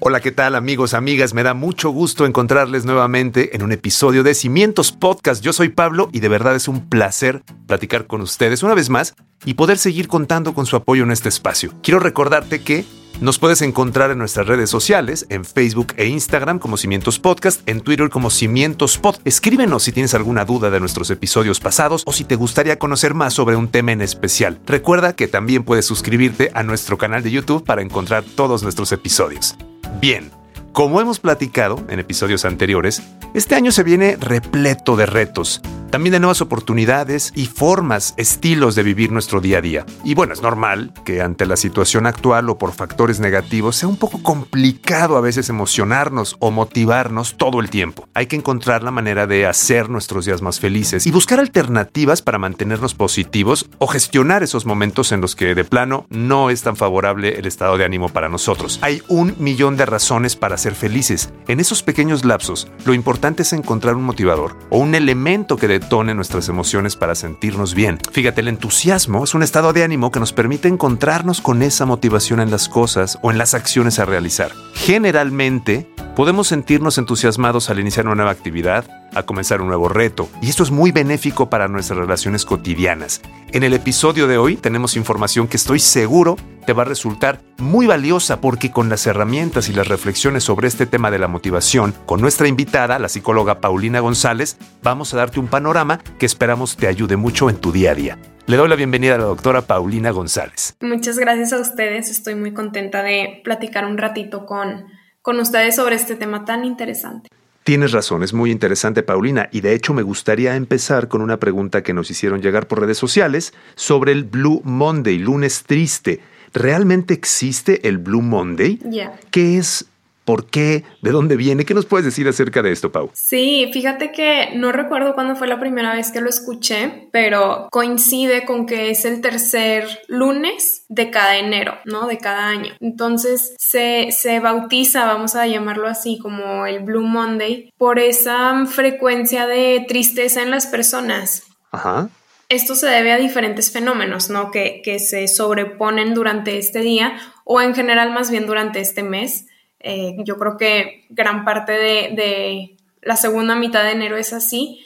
Hola, ¿qué tal amigos, amigas? Me da mucho gusto encontrarles nuevamente en un episodio de Cimientos Podcast. Yo soy Pablo y de verdad es un placer platicar con ustedes una vez más y poder seguir contando con su apoyo en este espacio. Quiero recordarte que nos puedes encontrar en nuestras redes sociales, en Facebook e Instagram como Cimientos Podcast, en Twitter como Cimientos Pod. Escríbenos si tienes alguna duda de nuestros episodios pasados o si te gustaría conocer más sobre un tema en especial. Recuerda que también puedes suscribirte a nuestro canal de YouTube para encontrar todos nuestros episodios. Bien, como hemos platicado en episodios anteriores, este año se viene repleto de retos, también de nuevas oportunidades y formas, estilos de vivir nuestro día a día. Y bueno, es normal que ante la situación actual o por factores negativos sea un poco complicado a veces emocionarnos o motivarnos todo el tiempo. Hay que encontrar la manera de hacer nuestros días más felices y buscar alternativas para mantenernos positivos o gestionar esos momentos en los que de plano no es tan favorable el estado de ánimo para nosotros. Hay un millón de razones para ser felices. En esos pequeños lapsos, lo importante es encontrar un motivador o un elemento que detone nuestras emociones para sentirnos bien. Fíjate, el entusiasmo es un estado de ánimo que nos permite encontrarnos con esa motivación en las cosas o en las acciones a realizar. Generalmente, podemos sentirnos entusiasmados al iniciar una nueva actividad, a comenzar un nuevo reto, y esto es muy benéfico para nuestras relaciones cotidianas. En el episodio de hoy tenemos información que estoy seguro te va a resultar muy valiosa porque con las herramientas y las reflexiones sobre este tema de la motivación, con nuestra invitada, la psicóloga Paulina González, vamos a darte un panorama que esperamos te ayude mucho en tu día a día. Le doy la bienvenida a la doctora Paulina González. Muchas gracias a ustedes, estoy muy contenta de platicar un ratito con con ustedes sobre este tema tan interesante. Tienes razón, es muy interesante, Paulina, y de hecho me gustaría empezar con una pregunta que nos hicieron llegar por redes sociales sobre el Blue Monday, lunes triste. ¿Realmente existe el Blue Monday? Ya. ¿Qué es ¿Por qué? ¿De dónde viene? ¿Qué nos puedes decir acerca de esto, Pau? Sí, fíjate que no recuerdo cuándo fue la primera vez que lo escuché, pero coincide con que es el tercer lunes de cada enero, ¿no? De cada año. Entonces se, se bautiza, vamos a llamarlo así, como el Blue Monday, por esa frecuencia de tristeza en las personas. Ajá. Esto se debe a diferentes fenómenos, ¿no? Que, que se sobreponen durante este día o en general más bien durante este mes eh, yo creo que gran parte de, la segunda mitad de enero es así,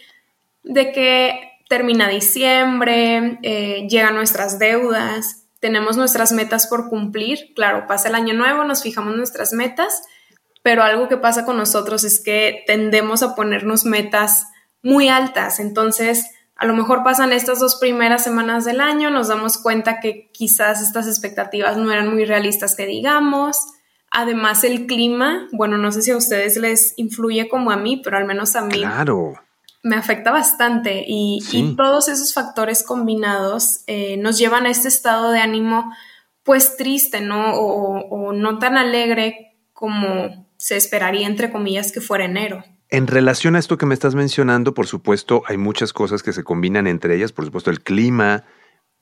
de que termina diciembre, eh, llegan nuestras deudas, tenemos nuestras metas por cumplir, claro, pasa el año nuevo, nos fijamos nuestras metas, pero algo que pasa con nosotros es que tendemos a ponernos metas muy altas, entonces a lo mejor pasan estas dos primeras semanas del año, nos damos cuenta que quizás estas expectativas no eran muy realistas que digamos, Además, el clima, bueno, no sé si a ustedes les influye como a mí, pero al menos a mí. Claro. Me afecta bastante y, todos esos factores combinados eh, nos llevan a este estado de ánimo, pues triste, ¿no? O, no tan alegre como se esperaría, entre comillas, que fuera enero. En relación a esto que me estás mencionando, por supuesto, hay muchas cosas que se combinan entre ellas, por supuesto, el clima,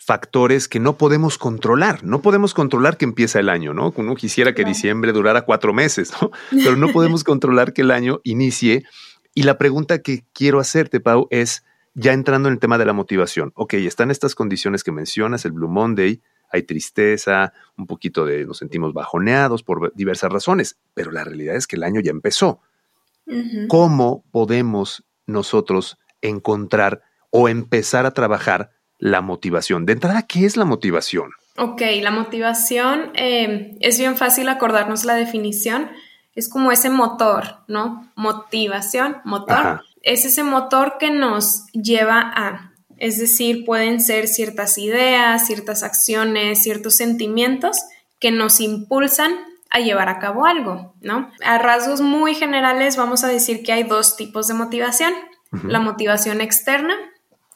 factores que no podemos controlar. No podemos controlar que empieza el año, ¿no? Uno quisiera que diciembre durara cuatro meses, ¿no? Pero no podemos controlar que el año inicie. Y la pregunta que quiero hacerte, Pau, es ya entrando en el tema de la motivación. Ok, están estas condiciones que mencionas, el Blue Monday, hay tristeza, un poquito de nos sentimos bajoneados por diversas razones, pero la realidad es que el año ya empezó. ¿Cómo podemos nosotros encontrar o empezar a trabajar la motivación. De entrada, ¿qué es la motivación? Ok, la motivación eh, es bien fácil acordarnos la definición. Es como ese motor, ¿no? Motivación, motor. Es ese motor que nos lleva a, es decir, pueden ser ciertas ideas, ciertas acciones, ciertos sentimientos que nos impulsan a llevar a cabo algo, ¿no? A rasgos muy generales vamos a decir que hay dos tipos de motivación. La motivación externa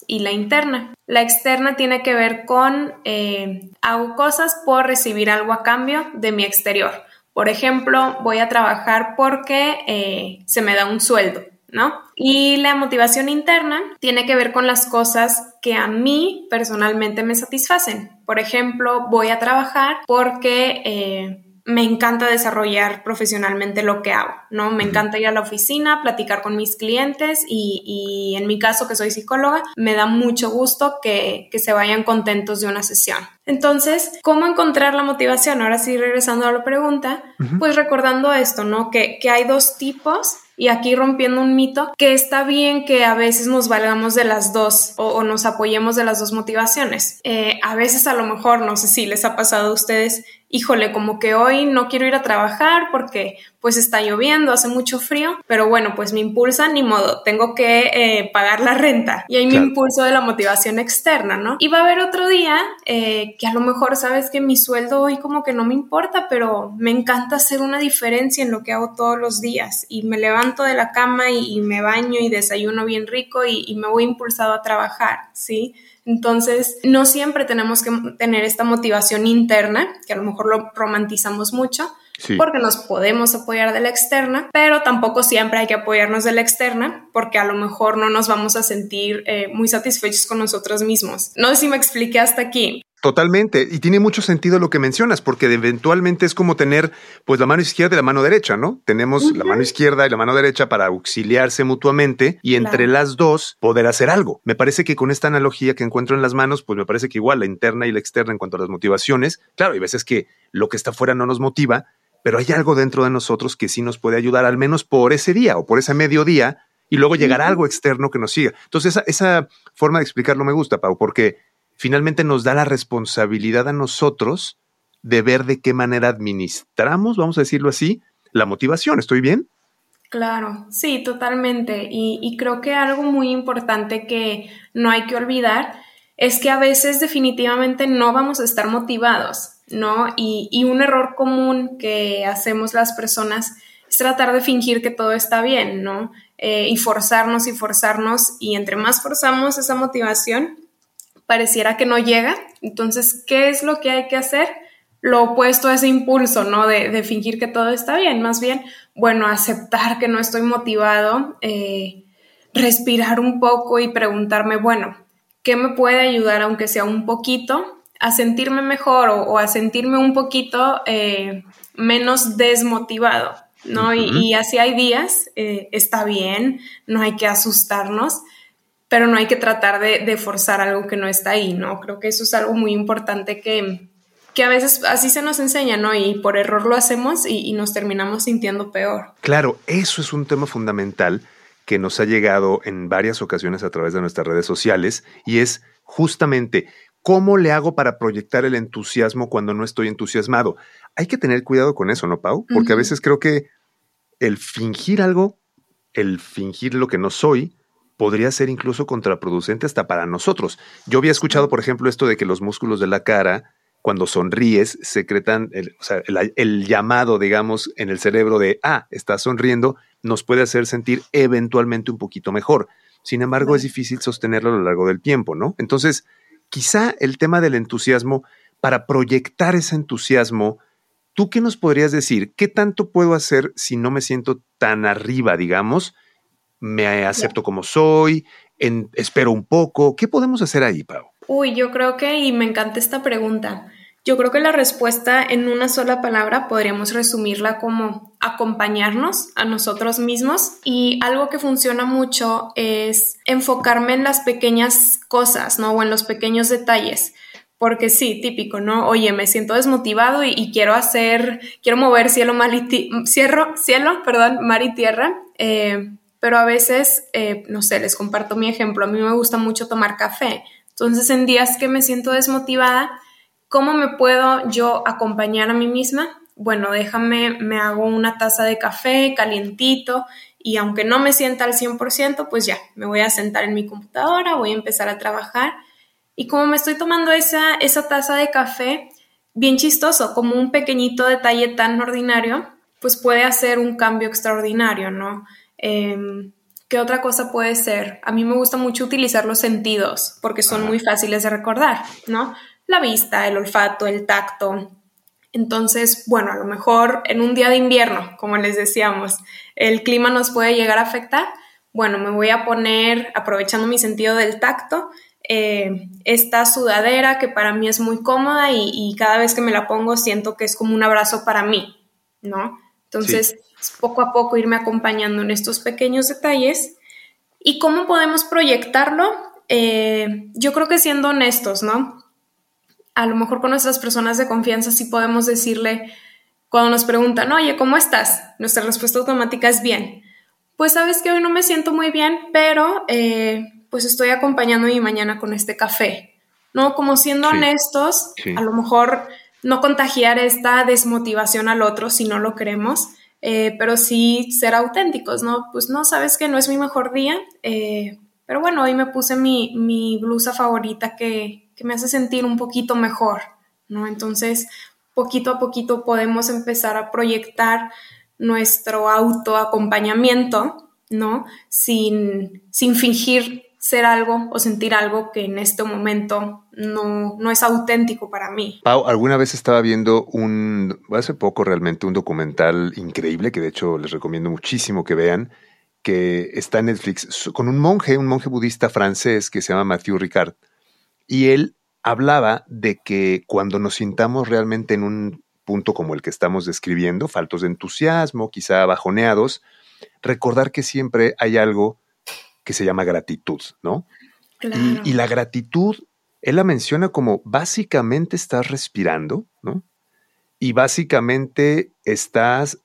y la interna. La externa tiene que ver con eh, hago cosas por recibir algo a cambio de mi exterior. Por ejemplo, voy a trabajar porque eh, se me da un sueldo, ¿no? Y la motivación interna tiene que ver con las cosas que a mí personalmente me satisfacen. Por ejemplo, voy a trabajar porque... Eh, me encanta desarrollar profesionalmente lo que hago, ¿no? Me encanta ir a la oficina, platicar con mis clientes y, en mi caso, que soy psicóloga, me da mucho gusto que, se vayan contentos de una sesión. Entonces, ¿cómo encontrar la motivación? Ahora sí, regresando a la pregunta, pues recordando esto, ¿no? Que, que hay dos tipos y aquí rompiendo un mito, que está bien que a veces nos valgamos de las dos o, nos apoyemos de las dos motivaciones. Eh, a veces a lo mejor, no sé si les ha pasado a ustedes, híjole, como que hoy no quiero ir a trabajar porque pues está lloviendo, hace mucho frío, pero bueno, pues me impulsa, ni modo, tengo que eh, pagar la renta y ahí me impulso de la motivación externa, ¿no? Y va a haber otro día eh, que a lo mejor sabes que mi sueldo hoy como que no me importa, pero me encanta hacer una diferencia en lo que hago todos los días y me levanto de la cama y, me baño y desayuno bien rico y, y me voy impulsado a trabajar, ¿sí? Entonces, no siempre tenemos que tener esta motivación interna, que a lo mejor lo romantizamos mucho, porque nos podemos apoyar de la externa, pero tampoco siempre hay que apoyarnos de la externa, porque a lo mejor no nos vamos a sentir eh, muy satisfechos con nosotros mismos. No sé si me expliqué hasta aquí. Totalmente, y tiene mucho sentido lo que mencionas, porque eventualmente es como tener pues la mano izquierda y la mano derecha, ¿no? Tenemos la mano izquierda y la mano derecha para auxiliarse mutuamente y entre las dos poder hacer algo. Me parece que con esta analogía que encuentro en las manos, pues me parece que igual la interna y la externa en cuanto a las motivaciones, claro, hay veces que lo que está fuera no nos motiva, pero hay algo dentro de nosotros que sí nos puede ayudar al menos por ese día o por ese mediodía y luego llegar a algo externo que nos siga. Entonces esa, esa forma de explicarlo me gusta, Pau, porque finalmente nos da la responsabilidad a nosotros de ver de qué manera administramos, vamos a decirlo así, la motivación. ¿Estoy bien? Claro, sí, totalmente. Y, creo que algo muy importante que no hay que olvidar es que a veces definitivamente no vamos a estar motivados, ¿no? Y, un error común que hacemos las personas es tratar de fingir que todo está bien, ¿no? Eh, y forzarnos y forzarnos. Y entre más forzamos esa motivación, pareciera que no llega. Entonces, ¿qué es lo que hay que hacer? Lo opuesto a ese impulso, ¿no? De, fingir que todo está bien, más bien, bueno, aceptar que no estoy motivado, eh, respirar un poco y preguntarme, bueno, ¿qué me puede ayudar, aunque sea un poquito, a sentirme mejor o, a sentirme un poquito eh, menos desmotivado? ¿no? y, así hay días, eh, está bien, no hay que asustarnos, pero no hay que tratar de, forzar algo que no está ahí, ¿no? Creo que eso es algo muy importante que, que a veces así se nos enseña, ¿no? Y por error lo hacemos y, nos terminamos sintiendo peor. Claro, eso es un tema fundamental que nos ha llegado en varias ocasiones a través de nuestras redes sociales y es justamente cómo le hago para proyectar el entusiasmo cuando no estoy entusiasmado. Hay que tener cuidado con eso, ¿no, Pau? Porque a veces creo que el fingir algo, el fingir lo que no soy, podría ser incluso contraproducente hasta para nosotros. Yo había escuchado, por ejemplo, esto de que los músculos de la cara, cuando sonríes, secretan el, o sea, el, llamado, digamos, en el cerebro de, ah, estás sonriendo, nos puede hacer sentir eventualmente un poquito mejor. Sin embargo, es difícil sostenerlo a lo largo del tiempo, ¿no? Entonces, quizá el tema del entusiasmo, para proyectar ese entusiasmo, ¿tú qué nos podrías decir? ¿Qué tanto puedo hacer si no me siento tan arriba, digamos? Me acepto como soy, espero un poco. ¿Qué podemos hacer ahí, Pau? Uy, yo creo que, y me encanta esta pregunta, yo creo que la respuesta en una sola palabra podríamos resumirla como acompañarnos a nosotros mismos y algo que funciona mucho es enfocarme en las pequeñas cosas, ¿no? O en los pequeños detalles. Porque sí, típico, ¿no? Oye, me siento desmotivado y, quiero hacer, quiero mover cielo, mar y cielo, cielo, perdón, mar y tierra. Eh, pero a veces, eh, no sé, les comparto mi ejemplo, a mí me gusta mucho tomar café. Entonces, en días que me siento desmotivada, ¿cómo me puedo yo acompañar a mí misma? Bueno, déjame, me hago una taza de café calientito y aunque no me sienta al 100%, pues ya, me voy a sentar en mi computadora, voy a empezar a trabajar. Y como me estoy tomando esa, esa taza de café, bien chistoso, como un pequeñito detalle tan ordinario, pues puede hacer un cambio extraordinario, ¿no? Em, ¿Qué otra cosa puede ser? A mí me gusta mucho utilizar los sentidos porque son muy fáciles de recordar, ¿no? La vista, el olfato, el tacto. Entonces, bueno, a lo mejor en un día de invierno, como les decíamos, el clima nos puede llegar a afectar. bueno, me voy a poner, aprovechando mi sentido del tacto, eh, esta sudadera que para mí es muy cómoda y, cada vez que me la pongo siento que es como un abrazo para mí, ¿no? Entonces, poco a poco irme acompañando en estos pequeños detalles. ¿Y cómo podemos proyectarlo? Eh, yo creo que siendo honestos, ¿no? A lo mejor con nuestras personas de confianza sí podemos decirle, cuando nos preguntan, oye, ¿cómo estás? Nuestra respuesta automática es bien. Pues sabes que hoy no me siento muy bien, pero eh, pues estoy acompañando mi mañana con este café, ¿no? Como siendo honestos, a lo mejor no contagiar esta desmotivación al otro si no lo queremos, eh, pero sí ser auténticos, ¿no? Pues no, sabes que no es mi mejor día, eh, pero bueno, hoy me puse mi, blusa favorita que, que, me hace sentir un poquito mejor, ¿no? Entonces, poquito a poquito podemos empezar a proyectar nuestro autoacompañamiento, ¿no? Sin, sin fingir ser algo o sentir algo que en este momento no, no es auténtico para mí. Pau, alguna vez estaba viendo un, hace poco realmente, un documental increíble que de hecho les recomiendo muchísimo que vean, que está en Netflix, con un monje, un monje budista francés que se llama Mathieu Ricard. Y él hablaba de que cuando nos sintamos realmente en un punto como el que estamos describiendo, faltos de entusiasmo, quizá bajoneados, recordar que siempre hay algo que se llama gratitud, ¿no? Y, la gratitud, él la menciona como básicamente estás respirando, ¿no? Y básicamente estás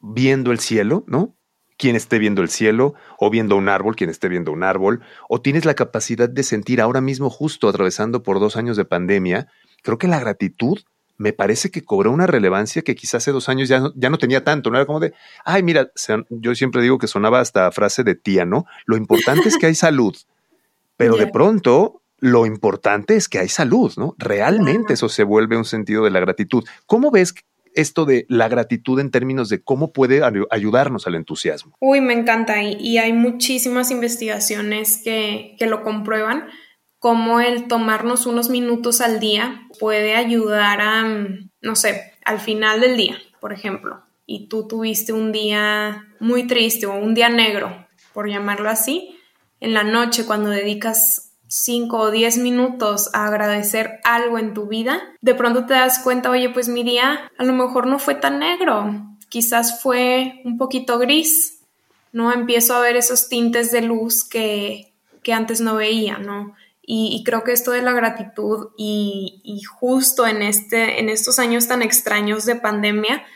viendo el cielo, ¿no? Quien esté viendo el cielo, o viendo un árbol, quien esté viendo un árbol, o tienes la capacidad de sentir ahora mismo, justo atravesando por dos años de pandemia, creo que la gratitud me parece que cobró una relevancia que quizás hace dos años ya no, ya no tenía tanto, no era como de, ay, mira, yo siempre digo que sonaba hasta frase de tía, ¿no? Lo importante es que hay salud, pero de pronto lo importante es que hay salud, ¿no? Realmente eso se vuelve un sentido de la gratitud. ¿Cómo ves esto de la gratitud en términos de cómo puede ayudarnos al entusiasmo? Uy, me encanta y, y hay muchísimas investigaciones que, que lo comprueban cómo el tomarnos unos minutos al día puede ayudar a, mm, no sé, al final del día, por ejemplo, y tú tuviste un día muy triste o un día negro, por llamarlo así, en la noche cuando dedicas 5 o 10 minutos a agradecer algo en tu vida, de pronto te das cuenta, oye, pues mi día a lo mejor no fue tan negro, quizás fue un poquito gris, ¿no? Empiezo a ver esos tintes de luz que, que antes no veía, ¿no? Y, creo que esto de la gratitud y, justo en, este, en estos años tan extraños de pandemia,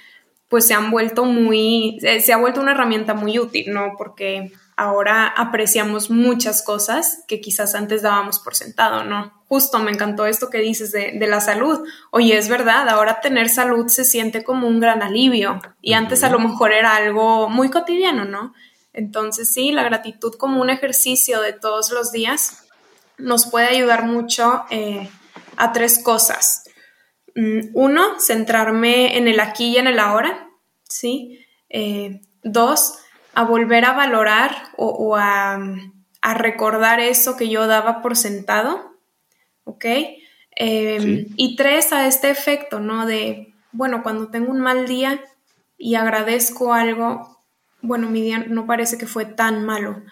pues se han vuelto muy, se ha vuelto una herramienta muy útil, ¿no? Porque ahora apreciamos muchas cosas que quizás antes dábamos por sentado, ¿no? Justo me encantó esto que dices de, de, la salud. Oye, es verdad, ahora tener salud se siente como un gran alivio y antes a lo mejor era algo muy cotidiano, ¿no? Entonces sí, la gratitud como un ejercicio de todos los días nos puede ayudar mucho eh, a tres cosas. Mm, uno, centrarme en el aquí y en el ahora, ¿sí? Eh, dos, a volver a valorar o, a, recordar eso que yo daba por sentado, ¿ok? Em, y tres, a este efecto, ¿no? De, bueno, cuando tengo un mal día y agradezco algo, bueno, mi día no parece que fue tan malo.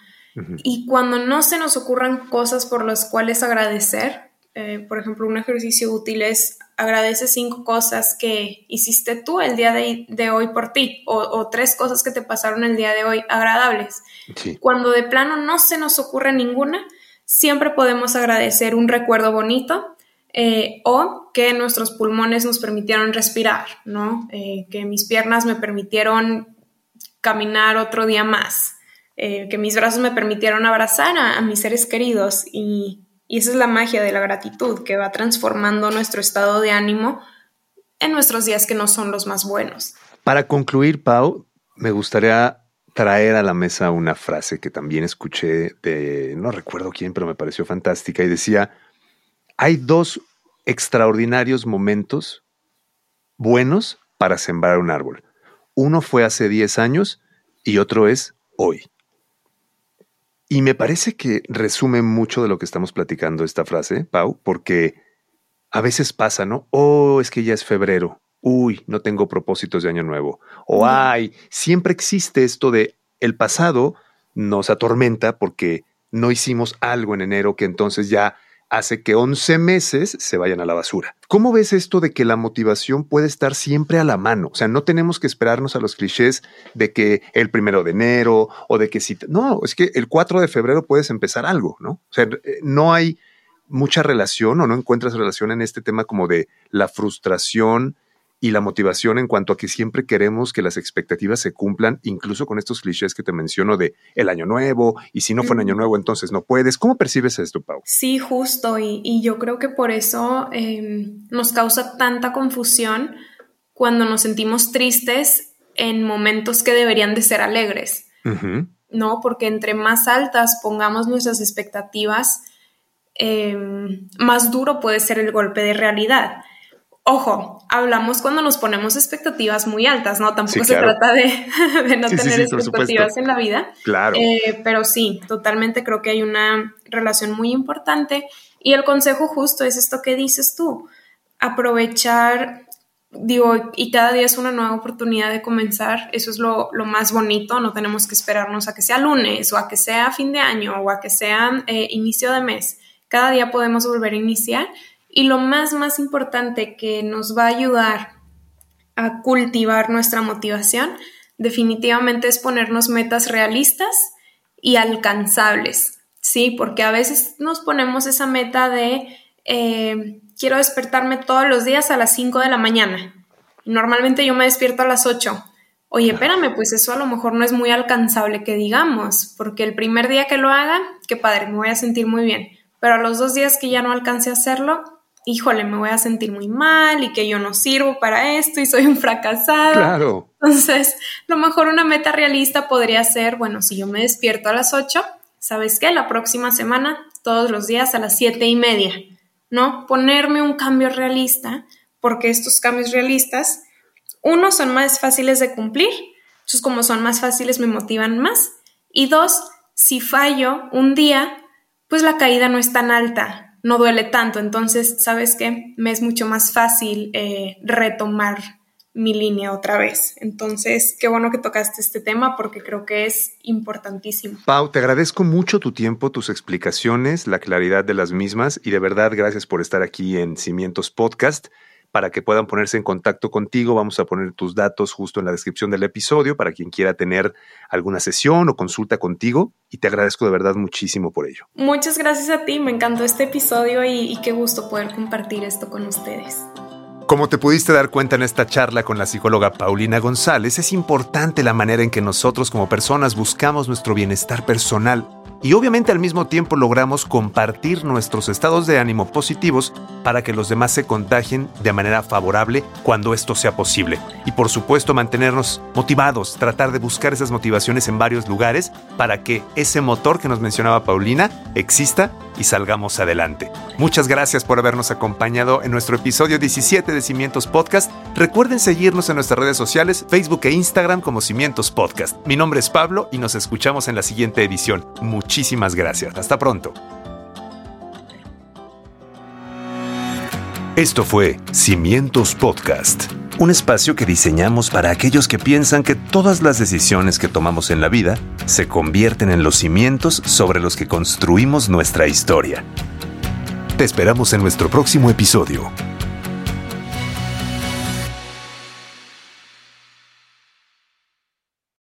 Y cuando no se nos ocurran cosas por las cuales agradecer, eh, por ejemplo, un ejercicio útil es agradece cinco cosas que hiciste tú el día de, hoy por ti o, tres cosas que te pasaron el día de hoy agradables. Cuando de plano no se nos ocurre ninguna, siempre podemos agradecer un recuerdo bonito eh, o que nuestros pulmones nos permitieron respirar, ¿no? Eh, que mis piernas me permitieron caminar otro día más. Eh, que mis brazos me permitieron abrazar a, mis seres queridos y, esa es la magia de la gratitud que va transformando nuestro estado de ánimo en nuestros días que no son los más buenos. Para concluir, Pau, me gustaría traer a la mesa una frase que también escuché de, no recuerdo quién, pero me pareció fantástica y decía, hay dos extraordinarios momentos buenos para sembrar un árbol. Uno fue hace 10 años y otro es hoy. Y me parece que resume mucho de lo que estamos platicando esta frase, Pau, porque a veces pasa, ¿no? Oh, es que ya es febrero. Uy, no tengo propósitos de año nuevo. O ay, siempre existe esto de el pasado nos atormenta porque no hicimos algo en enero que entonces ya hace que 11 meses se vayan a la basura. ¿Cómo ves esto de que la motivación puede estar siempre a la mano? O sea, no tenemos que esperarnos a los clichés de que el primero de enero o de que si... No, es que el 4 de febrero puedes empezar algo, ¿no? O sea, eh, no hay mucha relación o no encuentras relación en este tema como de la frustración y la motivación en cuanto a que siempre queremos que las expectativas se cumplan, incluso con estos clichés que te menciono de el año nuevo y si no fue en año nuevo entonces no puedes. ¿Cómo percibes esto, Pau? Sí, justo y, yo creo que por eso em, nos causa tanta confusión cuando nos sentimos tristes en momentos que deberían de ser alegres, ¿no? Porque entre más altas pongamos nuestras expectativas, em, más duro puede ser el golpe de realidad. Ojo, hablamos cuando nos ponemos expectativas muy altas, ¿no? Tampoco se trata de, no tener expectativas en la vida. Claro. Eh, pero sí, totalmente creo que hay una relación muy importante. Y el consejo justo es esto que dices tú, aprovechar, digo, y cada día es una nueva oportunidad de comenzar, eso es lo, lo más bonito, no tenemos que esperarnos a que sea lunes o a que sea fin de año o a que sea eh, inicio de mes, cada día podemos volver a iniciar y lo más, más importante que nos va a ayudar a cultivar nuestra motivación definitivamente es ponernos metas realistas y alcanzables, ¿sí? Porque a veces nos ponemos esa meta de eh, quiero despertarme todos los días a las 5 de la mañana. Normalmente yo me despierto a las 8. Oye, espérame, pues eso a lo mejor no es muy alcanzable que digamos, porque el primer día que lo haga, qué padre, me voy a sentir muy bien. Pero a los dos días que ya no alcance a hacerlo, híjole, me voy a sentir muy mal y que yo no sirvo para esto y soy un fracasado. Claro. Entonces, lo mejor una meta realista podría ser, bueno, si yo me despierto a las 8, ¿sabes qué? La próxima semana, todos los días a las siete y media, ¿no? Ponerme un cambio realista, porque estos cambios realistas, uno, son más fáciles de cumplir, entonces como son más fáciles me motivan más, y dos, si fallo un día, pues la caída no es tan alta, no duele tanto. Entonces, ¿sabes qué? Me es mucho más fácil eh, retomar mi línea otra vez. Entonces, qué bueno que tocaste este tema porque creo que es importantísimo. Pau, te agradezco mucho tu tiempo, tus explicaciones, la claridad de las mismas y de verdad gracias por estar aquí en Cimientos Podcast para que puedan ponerse en contacto contigo. Vamos a poner tus datos justo en la descripción del episodio para quien quiera tener alguna sesión o consulta contigo y te agradezco de verdad muchísimo por ello. Muchas gracias a ti, me encantó este episodio y, qué gusto poder compartir esto con ustedes. Como te pudiste dar cuenta en esta charla con la psicóloga Paulina González, es importante la manera en que nosotros como personas buscamos nuestro bienestar personal y obviamente al mismo tiempo logramos compartir nuestros estados de ánimo positivos para que los demás se contagien de manera favorable cuando esto sea posible. Y por supuesto mantenernos motivados, tratar de buscar esas motivaciones en varios lugares para que ese motor que nos mencionaba Paulina exista y salgamos adelante. Muchas gracias por habernos acompañado en nuestro episodio 17 de Cimientos Podcast. Recuerden seguirnos en nuestras redes sociales, Facebook e Instagram como Cimientos Podcast. Mi nombre es Pablo y nos escuchamos en la siguiente edición. Muchísimas gracias. Hasta pronto. Esto fue Cimientos Podcast, un espacio que diseñamos para aquellos que piensan que todas las decisiones que tomamos en la vida se convierten en los cimientos sobre los que construimos nuestra historia. Te esperamos en nuestro próximo episodio.